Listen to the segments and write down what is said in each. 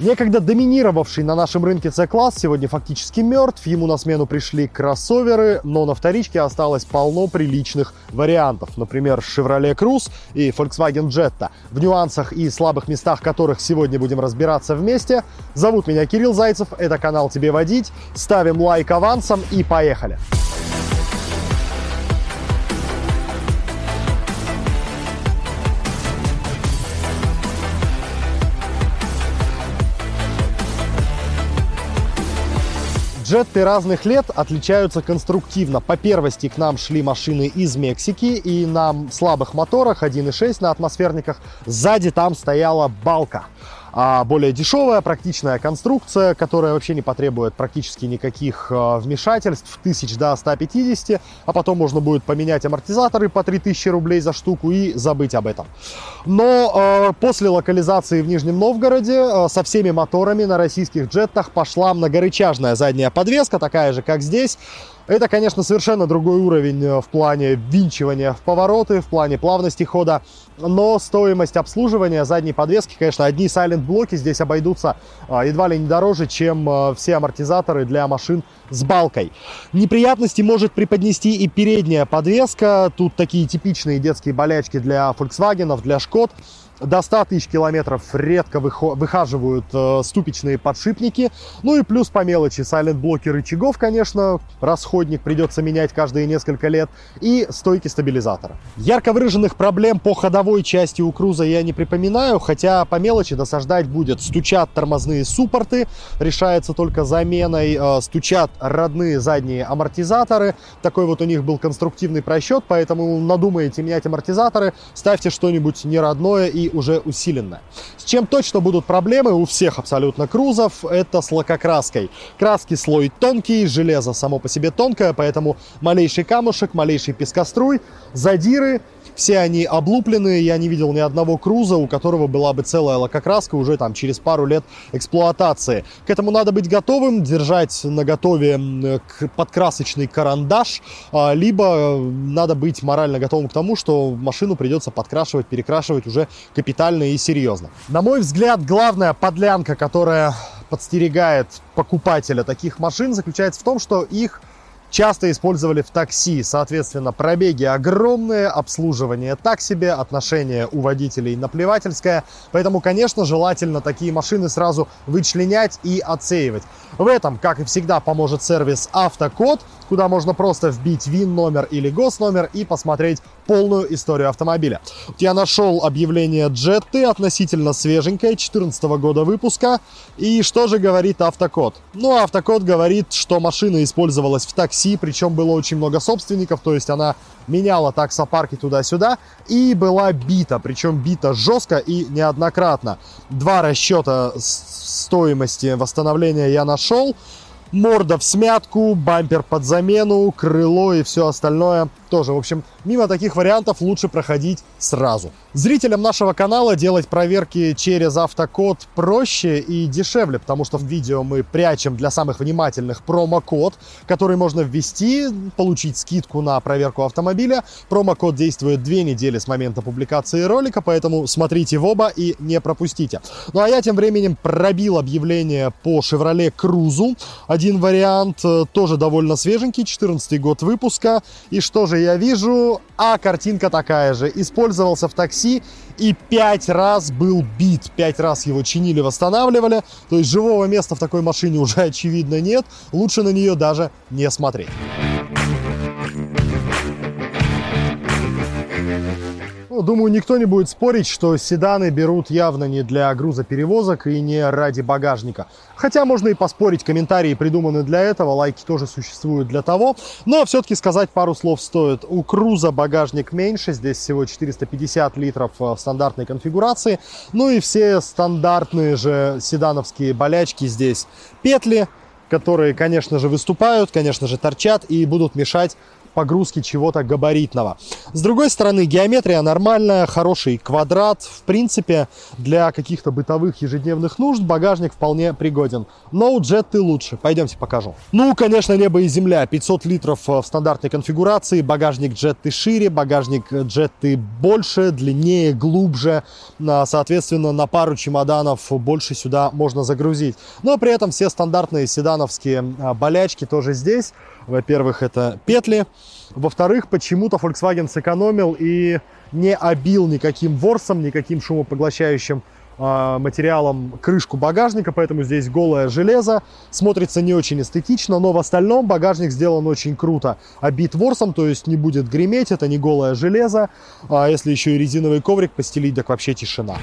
Некогда доминировавший на нашем рынке C-класс сегодня фактически мертв. Ему на смену пришли кроссоверы, но на вторичке осталось полно приличных вариантов. Например, Chevrolet Cruze и Volkswagen Jetta. В нюансах и слабых местах которых сегодня будем разбираться вместе. Зовут меня Кирилл Зайцев, это канал «Тебе водить». Ставим лайк авансом и поехали! Джетты разных лет отличаются конструктивно. По первости к нам шли машины из Мексики, и на слабых моторах 1.6 на атмосферниках сзади там стояла балка а более дешевая, практичная конструкция, которая вообще не потребует практически никаких а, вмешательств, тысяч до 150, а потом можно будет поменять амортизаторы по 3000 рублей за штуку и забыть об этом. Но э, после локализации в Нижнем Новгороде э, со всеми моторами на российских джеттах пошла многорычажная задняя подвеска, такая же, как здесь, это, конечно, совершенно другой уровень э, в плане винчивания в повороты, в плане плавности хода, но стоимость обслуживания задней подвески, конечно, одни сайлент-блоки здесь обойдутся а, едва ли не дороже, чем а, все амортизаторы для машин с балкой. Неприятности может преподнести и передняя подвеска. Тут такие типичные детские болячки для Volkswagen, для Шкод до 100 тысяч километров редко выхаживают э, ступичные подшипники. Ну и плюс по мелочи сайлент-блоки рычагов, конечно, расходник придется менять каждые несколько лет. И стойки стабилизатора. Ярко выраженных проблем по ходовой части у Круза я не припоминаю, хотя по мелочи досаждать будет. Стучат тормозные суппорты, решается только заменой, э, стучат родные задние амортизаторы. Такой вот у них был конструктивный просчет, поэтому надумаете менять амортизаторы, ставьте что-нибудь неродное и уже усиленная. С чем точно будут проблемы у всех абсолютно крузов, это с лакокраской. Краски слой тонкий, железо само по себе тонкое, поэтому малейший камушек, малейший пескоструй, задиры все они облупленные, я не видел ни одного круза, у которого была бы целая лакокраска уже там через пару лет эксплуатации. К этому надо быть готовым, держать на готове подкрасочный карандаш, а, либо надо быть морально готовым к тому, что машину придется подкрашивать, перекрашивать уже капитально и серьезно. На мой взгляд, главная подлянка, которая подстерегает покупателя таких машин, заключается в том, что их часто использовали в такси. Соответственно, пробеги огромные, обслуживание так себе, отношение у водителей наплевательское. Поэтому, конечно, желательно такие машины сразу вычленять и отсеивать. В этом, как и всегда, поможет сервис Автокод, куда можно просто вбить ВИН-номер или госномер и посмотреть полную историю автомобиля. Я нашел объявление Jetty, относительно свеженькое, 2014 года выпуска. И что же говорит Автокод? Ну, Автокод говорит, что машина использовалась в такси, причем было очень много собственников, то есть она меняла таксопарки туда-сюда и была бита, причем бита жестко и неоднократно. Два расчета стоимости восстановления я нашел морда в смятку, бампер под замену, крыло и все остальное тоже. В общем, мимо таких вариантов лучше проходить сразу. Зрителям нашего канала делать проверки через автокод проще и дешевле, потому что в видео мы прячем для самых внимательных промокод, который можно ввести, получить скидку на проверку автомобиля. Промокод действует две недели с момента публикации ролика, поэтому смотрите в оба и не пропустите. Ну а я тем временем пробил объявление по Chevrolet Cruze. Один вариант э, тоже довольно свеженький, 14 год выпуска. И что же я вижу? А картинка такая же. Использовался в такси и пять раз был бит. Пять раз его чинили, восстанавливали. То есть живого места в такой машине уже очевидно нет. Лучше на нее даже не смотреть. Думаю, никто не будет спорить, что седаны берут явно не для грузоперевозок и не ради багажника. Хотя можно и поспорить, комментарии придуманы для этого, лайки тоже существуют для того. Но все-таки сказать пару слов стоит. У Круза багажник меньше, здесь всего 450 литров в стандартной конфигурации. Ну и все стандартные же седановские болячки здесь. Петли, которые, конечно же, выступают, конечно же, торчат и будут мешать погрузки чего-то габаритного. С другой стороны, геометрия нормальная, хороший квадрат. В принципе, для каких-то бытовых ежедневных нужд багажник вполне пригоден. Но у Jetty лучше. Пойдемте покажу. Ну, конечно, небо и земля. 500 литров в стандартной конфигурации. Багажник Jetty шире, багажник Jetty больше, длиннее, глубже. А, соответственно, на пару чемоданов больше сюда можно загрузить. Но при этом все стандартные седановские болячки тоже здесь. Во-первых, это петли. Во-вторых, почему-то Volkswagen сэкономил и не обил никаким ворсом, никаким шумопоглощающим а, материалом крышку багажника, поэтому здесь голое железо. Смотрится не очень эстетично, но в остальном багажник сделан очень круто. Обит ворсом, то есть не будет греметь, это не голое железо. А если еще и резиновый коврик постелить, так вообще тишина.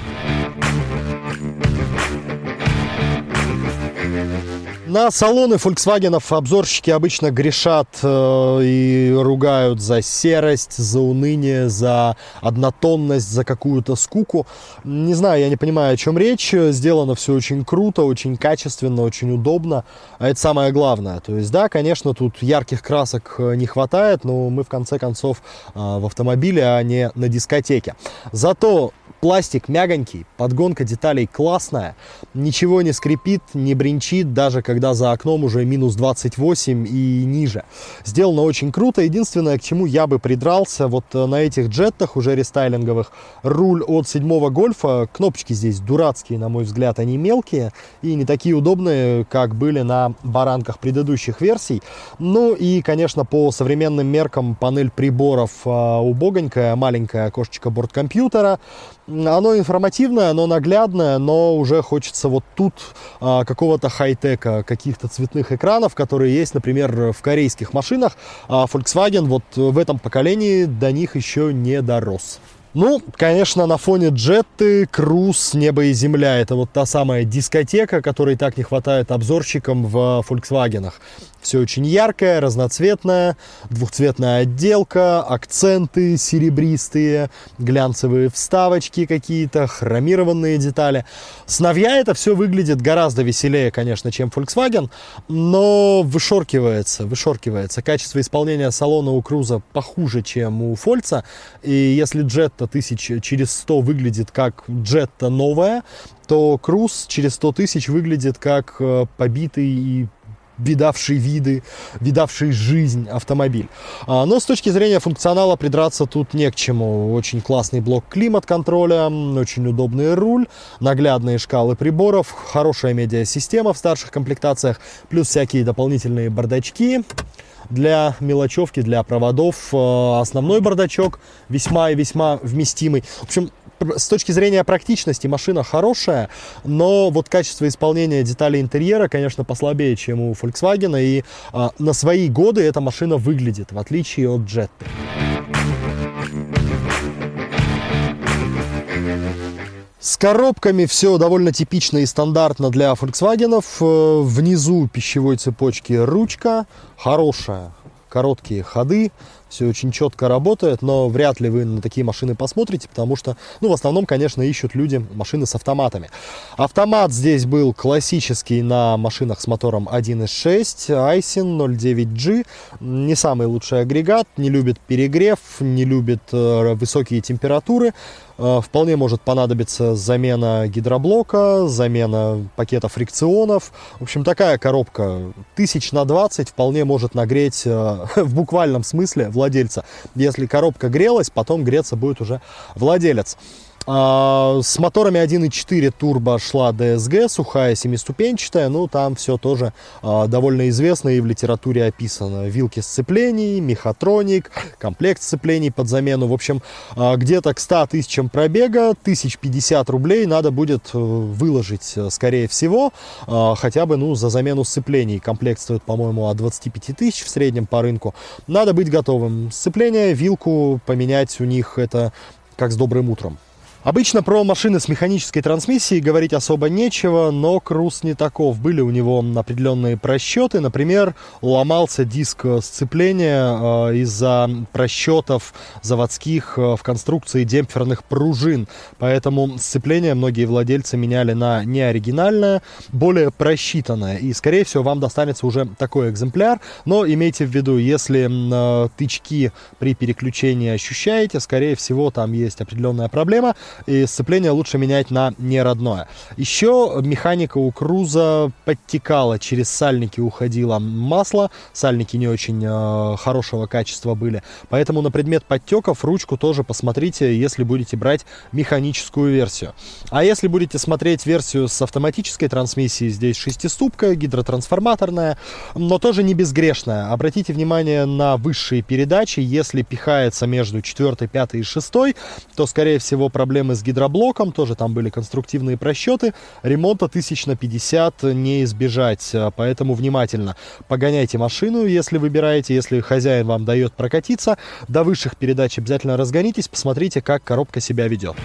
На салоны Volkswagen обзорщики обычно грешат э, и ругают за серость, за уныние, за однотонность, за какую-то скуку. Не знаю, я не понимаю, о чем речь. Сделано все очень круто, очень качественно, очень удобно. А это самое главное. То есть, да, конечно, тут ярких красок э, не хватает, но мы в конце концов э, в автомобиле, а не на дискотеке. Зато пластик мягонький, подгонка деталей классная, ничего не скрипит, не бринчит, даже когда за окном уже минус 28 и ниже. Сделано очень круто. Единственное, к чему я бы придрался, вот э, на этих джеттах уже рестайлинговых, руль от седьмого гольфа, кнопочки здесь дурацкие, на мой взгляд, они мелкие и не такие удобные, как были на баранках предыдущих версий. Ну и, конечно, по современным меркам панель приборов а, убогонькая, маленькое окошечко борткомпьютера, оно информативное, оно наглядное, но уже хочется вот тут а, какого-то хай-тека, каких-то цветных экранов, которые есть, например, в корейских машинах. А Volkswagen вот в этом поколении до них еще не дорос. Ну, конечно, на фоне джетты, круз, небо и земля. Это вот та самая дискотека, которой так не хватает обзорщикам в Volkswagen. Все очень яркое, разноцветное, двухцветная отделка, акценты серебристые, глянцевые вставочки какие-то, хромированные детали. С Навья это все выглядит гораздо веселее, конечно, чем Volkswagen, но вышоркивается, вышоркивается. Качество исполнения салона у Круза похуже, чем у Фольца. И если Jetta тысяч через 100 выглядит как Jetta новая, то Круз через 100 тысяч выглядит как э, побитый и видавший виды, видавший жизнь автомобиль. А, но с точки зрения функционала придраться тут не к чему. Очень классный блок климат-контроля, очень удобный руль, наглядные шкалы приборов, хорошая медиасистема в старших комплектациях, плюс всякие дополнительные бардачки для мелочевки, для проводов. А, основной бардачок весьма и весьма вместимый. В общем, с точки зрения практичности машина хорошая, но вот качество исполнения деталей интерьера, конечно, послабее, чем у Volkswagen, и а, на свои годы эта машина выглядит, в отличие от Jetta. С коробками все довольно типично и стандартно для Volkswagen. Э, внизу пищевой цепочки ручка, хорошая, короткие ходы, все очень четко работает, но вряд ли вы на такие машины посмотрите, потому что, ну, в основном, конечно, ищут люди машины с автоматами. Автомат здесь был классический на машинах с мотором 1.6, Aisin 09G, не самый лучший агрегат, не любит перегрев, не любит э, высокие температуры, Э, вполне может понадобиться замена гидроблока, замена пакета фрикционов. В общем, такая коробка тысяч на 20 вполне может нагреть э, в буквальном смысле владельца. Если коробка грелась, потом греться будет уже владелец. А, с моторами 1.4 турбо шла DSG, сухая семиступенчатая, ну там все тоже а, довольно известно и в литературе описано. Вилки сцеплений, мехатроник, комплект сцеплений под замену. В общем, а, где-то к 100 тысячам пробега, 1050 рублей надо будет э, выложить, э, скорее всего, хотя бы ну, за замену сцеплений. Комплект стоит, по-моему, от 25 тысяч в среднем по рынку. Надо быть готовым. Сцепление, вилку поменять у них это как с добрым утром. Обычно про машины с механической трансмиссией говорить особо нечего, но Круз не таков. Были у него определенные просчеты. Например, ломался диск сцепления э, из-за просчетов заводских э, в конструкции демпферных пружин. Поэтому сцепление многие владельцы меняли на неоригинальное, более просчитанное. И, скорее всего, вам достанется уже такой экземпляр. Но имейте в виду, если э, тычки при переключении ощущаете, скорее всего, там есть определенная проблема и сцепление лучше менять на неродное. Еще механика у Круза подтекала, через сальники уходило масло, сальники не очень э, хорошего качества были, поэтому на предмет подтеков ручку тоже посмотрите, если будете брать механическую версию. А если будете смотреть версию с автоматической трансмиссией, здесь шестиступка, гидротрансформаторная, но тоже не безгрешная. Обратите внимание на высшие передачи, если пихается между 4, 5 и 6, то, скорее всего, проблемы проблемы с гидроблоком, тоже там были конструктивные просчеты. Ремонта тысяч на 50 не избежать, а, поэтому внимательно погоняйте машину, если выбираете, если хозяин вам дает прокатиться. До высших передач обязательно разгонитесь, посмотрите, как коробка себя ведет.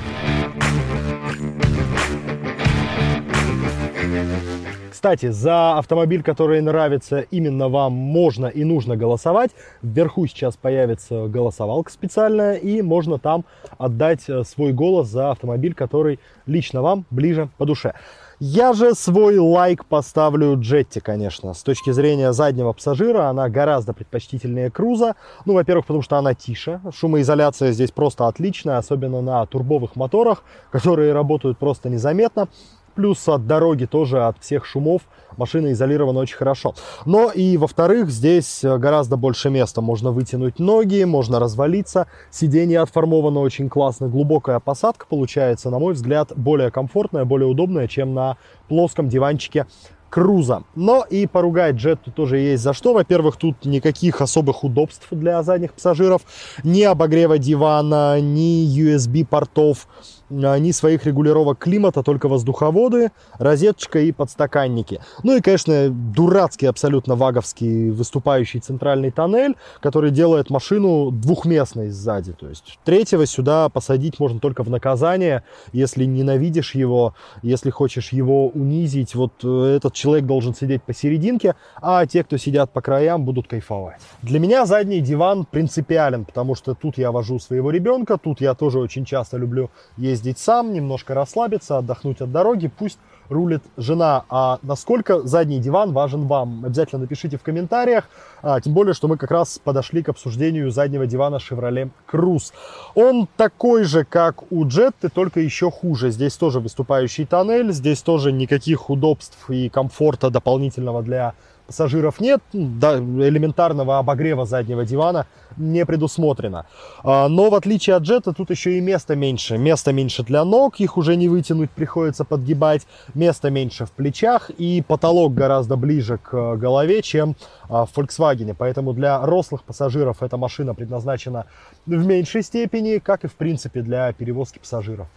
Кстати, за автомобиль, который нравится именно вам, можно и нужно голосовать. Вверху сейчас появится голосовалка специальная, и можно там отдать э, свой голос за автомобиль, который лично вам ближе по душе. Я же свой лайк поставлю Джетти, конечно. С точки зрения заднего пассажира она гораздо предпочтительнее Круза. Ну, во-первых, потому что она тише. Шумоизоляция здесь просто отличная, особенно на турбовых моторах, которые работают просто незаметно. Плюс от дороги тоже, от всех шумов машина изолирована очень хорошо. Но и во-вторых, здесь гораздо больше места. Можно вытянуть ноги, можно развалиться. Сиденье отформовано очень классно. Глубокая посадка получается, на мой взгляд, более комфортная, более удобная, чем на плоском диванчике Круза. Но и поругать джет тоже есть за что. Во-первых, тут никаких особых удобств для задних пассажиров. Ни обогрева дивана, ни USB-портов ни своих регулировок климата, только воздуховоды, розеточка и подстаканники. Ну и, конечно, дурацкий абсолютно ваговский выступающий центральный тоннель, который делает машину двухместной сзади. То есть третьего сюда посадить можно только в наказание, если ненавидишь его, если хочешь его унизить. Вот э, этот человек должен сидеть посерединке, а те, кто сидят по краям, будут кайфовать. Для меня задний диван принципиален, потому что тут я вожу своего ребенка, тут я тоже очень часто люблю ездить съездить сам, немножко расслабиться, отдохнуть от дороги, пусть рулит жена. А насколько задний диван важен вам? Обязательно напишите в комментариях. А, тем более, что мы как раз подошли к обсуждению заднего дивана Chevrolet Cruze. Он такой же, как у Jetta, только еще хуже. Здесь тоже выступающий тоннель, здесь тоже никаких удобств и комфорта дополнительного для пассажиров нет, да, элементарного обогрева заднего дивана не предусмотрено. А, но в отличие от джета, тут еще и места меньше. Места меньше для ног, их уже не вытянуть, приходится подгибать. Места меньше в плечах и потолок гораздо ближе к голове, чем а, в Volkswagen. Поэтому для рослых пассажиров эта машина предназначена в меньшей степени, как и в принципе для перевозки пассажиров.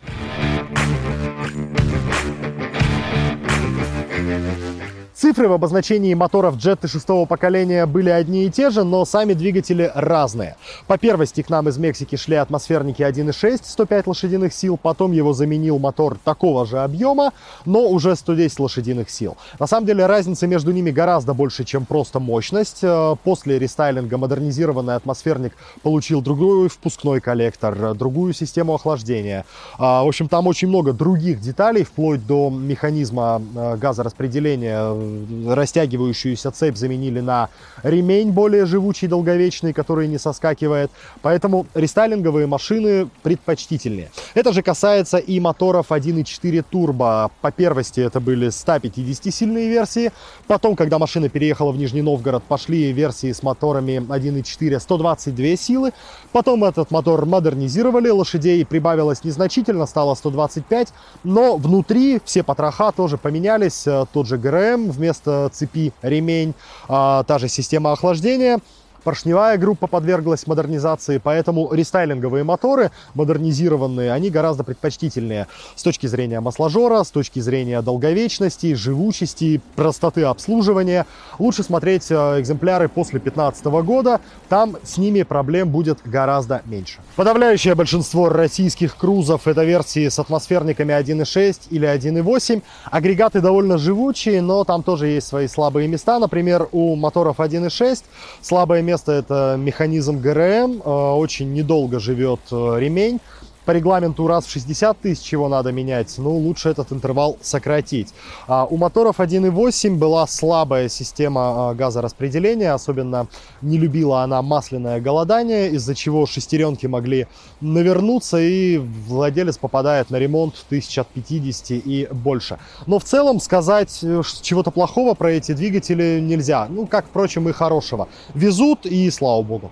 Цифры в обозначении моторов Jetta шестого поколения были одни и те же, но сами двигатели разные. По первости к нам из Мексики шли атмосферники 1.6, 105 лошадиных сил, потом его заменил мотор такого же объема, но уже 110 лошадиных сил. На самом деле разница между ними гораздо больше, чем просто мощность. Э, после рестайлинга модернизированный атмосферник получил другой впускной коллектор, другую систему охлаждения. А, в общем, там очень много других деталей, вплоть до механизма э, газораспределения растягивающуюся цепь заменили на ремень более живучий, долговечный, который не соскакивает. Поэтому рестайлинговые машины предпочтительнее. Это же касается и моторов 1.4 турбо. По первости это были 150-сильные версии. Потом, когда машина переехала в Нижний Новгород, пошли версии с моторами 1.4 122 силы. Потом этот мотор модернизировали, лошадей прибавилось незначительно, стало 125. Но внутри все потроха тоже поменялись. Тот же ГРМ, вместо цепи ремень, а, та же система охлаждения. Поршневая группа подверглась модернизации, поэтому рестайлинговые моторы, модернизированные, они гораздо предпочтительнее с точки зрения масложора, с точки зрения долговечности, живучести, простоты обслуживания. Лучше смотреть э, экземпляры после 2015 года, там с ними проблем будет гораздо меньше. Подавляющее большинство российских крузов это версии с атмосферниками 1.6 или 1.8. Агрегаты довольно живучие, но там тоже есть свои слабые места. Например, у моторов 1.6 слабое место это механизм ГРМ, э, очень недолго живет э, ремень по регламенту раз в 60 тысяч его надо менять, ну, лучше этот интервал сократить. А у моторов 1.8 была слабая система а, газораспределения, особенно не любила она масляное голодание, из-за чего шестеренки могли навернуться, и владелец попадает на ремонт тысяч от 50 и больше. Но в целом сказать э, чего-то плохого про эти двигатели нельзя. Ну, как, впрочем, и хорошего. Везут, и слава богу.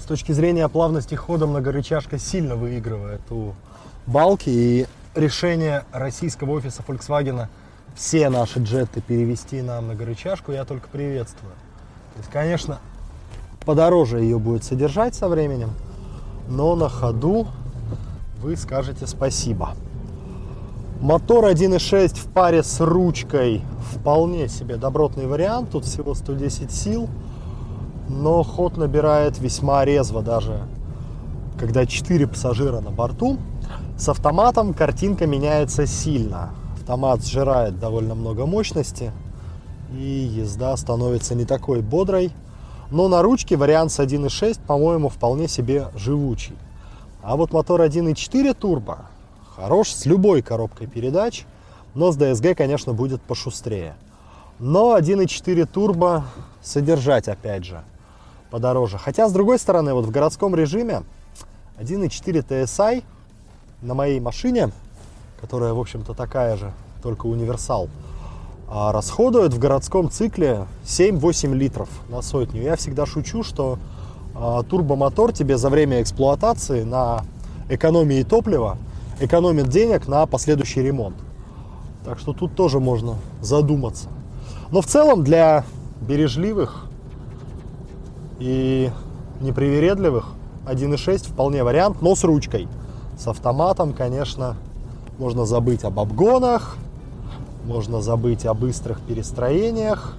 С точки зрения плавности хода многорычажка сильно выигрывает у балки. И решение российского офиса Volkswagen все наши джеты перевести на многорычажку я только приветствую. То есть, конечно, подороже ее будет содержать со временем, но на ходу вы скажете спасибо. Мотор 1.6 в паре с ручкой вполне себе добротный вариант. Тут всего 110 сил но ход набирает весьма резво даже, когда 4 пассажира на борту. С автоматом картинка меняется сильно. Автомат сжирает довольно много мощности, и езда становится не такой бодрой. Но на ручке вариант с 1.6, по-моему, вполне себе живучий. А вот мотор 1.4 турбо хорош с любой коробкой передач, но с DSG, конечно, будет пошустрее. Но 1.4 турбо содержать, опять же, подороже. Хотя, с другой стороны, вот в городском режиме 1.4 TSI на моей машине, которая, в общем-то, такая же, только универсал, а, расходует в городском цикле 7-8 литров на сотню. Я всегда шучу, что а, турбомотор тебе за время эксплуатации на экономии топлива экономит денег на последующий ремонт. Так что тут тоже можно задуматься. Но в целом для бережливых и непривередливых 1.6 вполне вариант, но с ручкой. С автоматом, конечно, можно забыть об обгонах, можно забыть о быстрых перестроениях.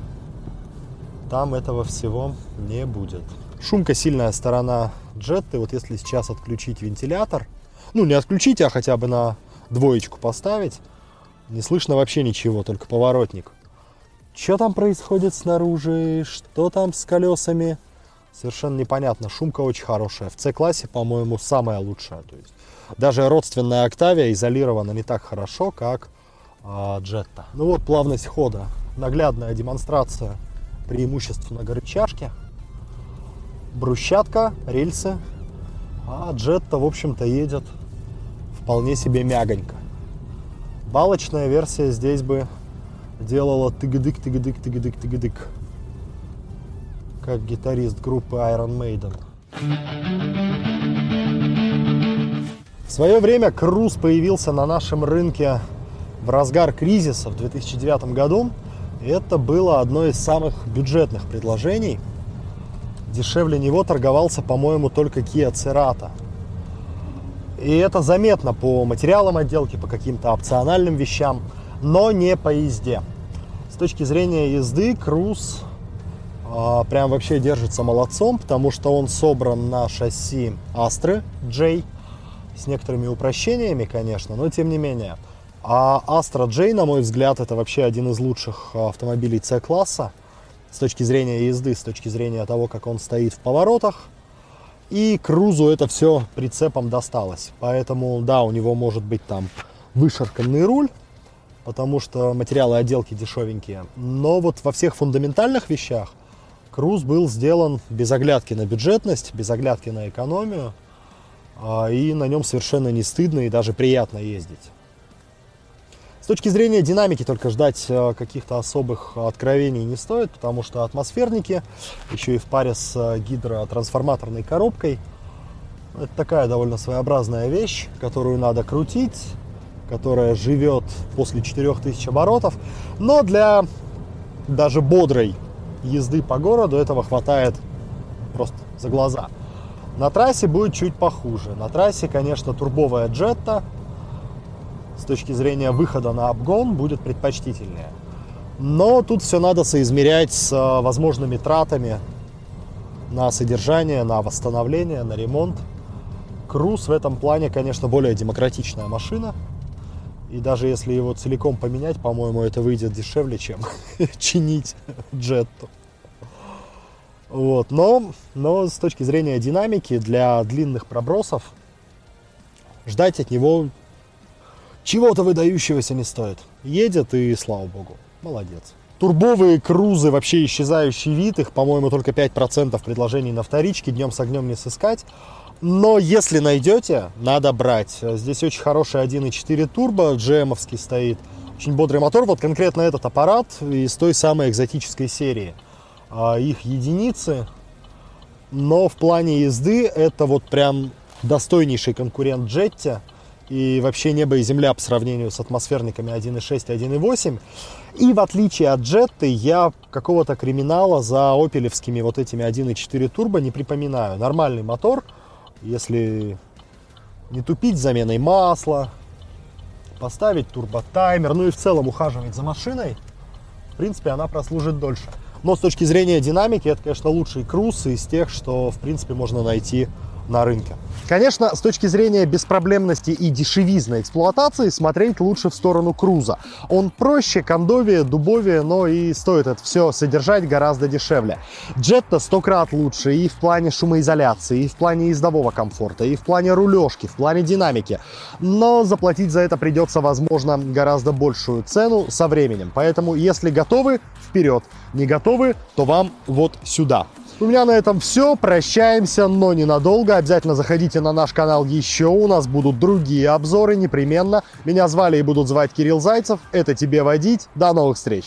Там этого всего не будет. Шумка сильная сторона джетты. Вот если сейчас отключить вентилятор, ну не отключить, а хотя бы на двоечку поставить, не слышно вообще ничего, только поворотник. Что там происходит снаружи, что там с колесами, совершенно непонятно. Шумка очень хорошая. В C-классе, по-моему, самая лучшая. То есть даже родственная Октавия изолирована не так хорошо, как э, Джетта. Ну вот плавность хода. Наглядная демонстрация преимуществ многорычажки. Брусчатка, рельсы. А Джетта, в общем-то, едет вполне себе мягонько. Балочная версия здесь бы делала тыгдык-тыгдык-тыгдык-тыгдык как гитарист группы Iron Maiden. В свое время Круз появился на нашем рынке в разгар кризиса в 2009 году. Это было одно из самых бюджетных предложений. Дешевле него торговался, по-моему, только Kia Cerato. И это заметно по материалам отделки, по каким-то опциональным вещам, но не по езде. С точки зрения езды, Круз прям вообще держится молодцом, потому что он собран на шасси Astra J с некоторыми упрощениями, конечно, но тем не менее. А Astra J, на мой взгляд, это вообще один из лучших автомобилей C-класса с точки зрения езды, с точки зрения того, как он стоит в поворотах. И Крузу это все прицепом досталось. Поэтому, да, у него может быть там вышарканный руль, потому что материалы отделки дешевенькие. Но вот во всех фундаментальных вещах – Круз был сделан без оглядки на бюджетность, без оглядки на экономию, а, и на нем совершенно не стыдно и даже приятно ездить. С точки зрения динамики только ждать а, каких-то особых откровений не стоит, потому что атмосферники, еще и в паре с а, гидротрансформаторной коробкой, это такая довольно своеобразная вещь, которую надо крутить, которая живет после 4000 оборотов. Но для даже бодрой езды по городу этого хватает просто за глаза. На трассе будет чуть похуже. На трассе, конечно, турбовая джетта с точки зрения выхода на обгон будет предпочтительнее. Но тут все надо соизмерять с э, возможными тратами на содержание, на восстановление, на ремонт. Круз в этом плане, конечно, более демократичная машина. И даже если его целиком поменять, по-моему, это выйдет дешевле, чем чинить джетту. Вот. Но, но с точки зрения динамики для длинных пробросов ждать от него чего-то выдающегося не стоит. Едет и слава богу. Молодец. Турбовые крузы, вообще исчезающий вид, их, по-моему, только 5% предложений на вторичке, днем с огнем не сыскать. Но если найдете, надо брать. Здесь очень хороший 1.4 турбо, gm стоит. Очень бодрый мотор. Вот конкретно этот аппарат из той самой экзотической серии. А, их единицы. Но в плане езды это вот прям достойнейший конкурент Jetty и вообще небо и земля по сравнению с атмосферниками 1.6 и 1.8. И в отличие от Jetty, я какого-то криминала за опелевскими вот этими 1.4 турбо не припоминаю. Нормальный мотор, если не тупить заменой масла, поставить турботаймер, ну и в целом ухаживать за машиной, в принципе, она прослужит дольше. Но с точки зрения динамики, это, конечно, лучший круз из тех, что, в принципе, можно найти на рынке. Конечно, с точки зрения беспроблемности и дешевизны эксплуатации, смотреть лучше в сторону круза. Он проще, кондовее, дубовее, но и стоит это все содержать гораздо дешевле. Джетта сто крат лучше и в плане шумоизоляции, и в плане ездового комфорта, и в плане рулежки, в плане динамики. Но заплатить за это придется, возможно, гораздо большую цену со временем. Поэтому, если готовы, вперед. Не готовы, то вам вот сюда. У меня на этом все. Прощаемся, но ненадолго. Обязательно заходите на наш канал еще. У нас будут другие обзоры непременно. Меня звали и будут звать Кирилл Зайцев. Это тебе водить. До новых встреч.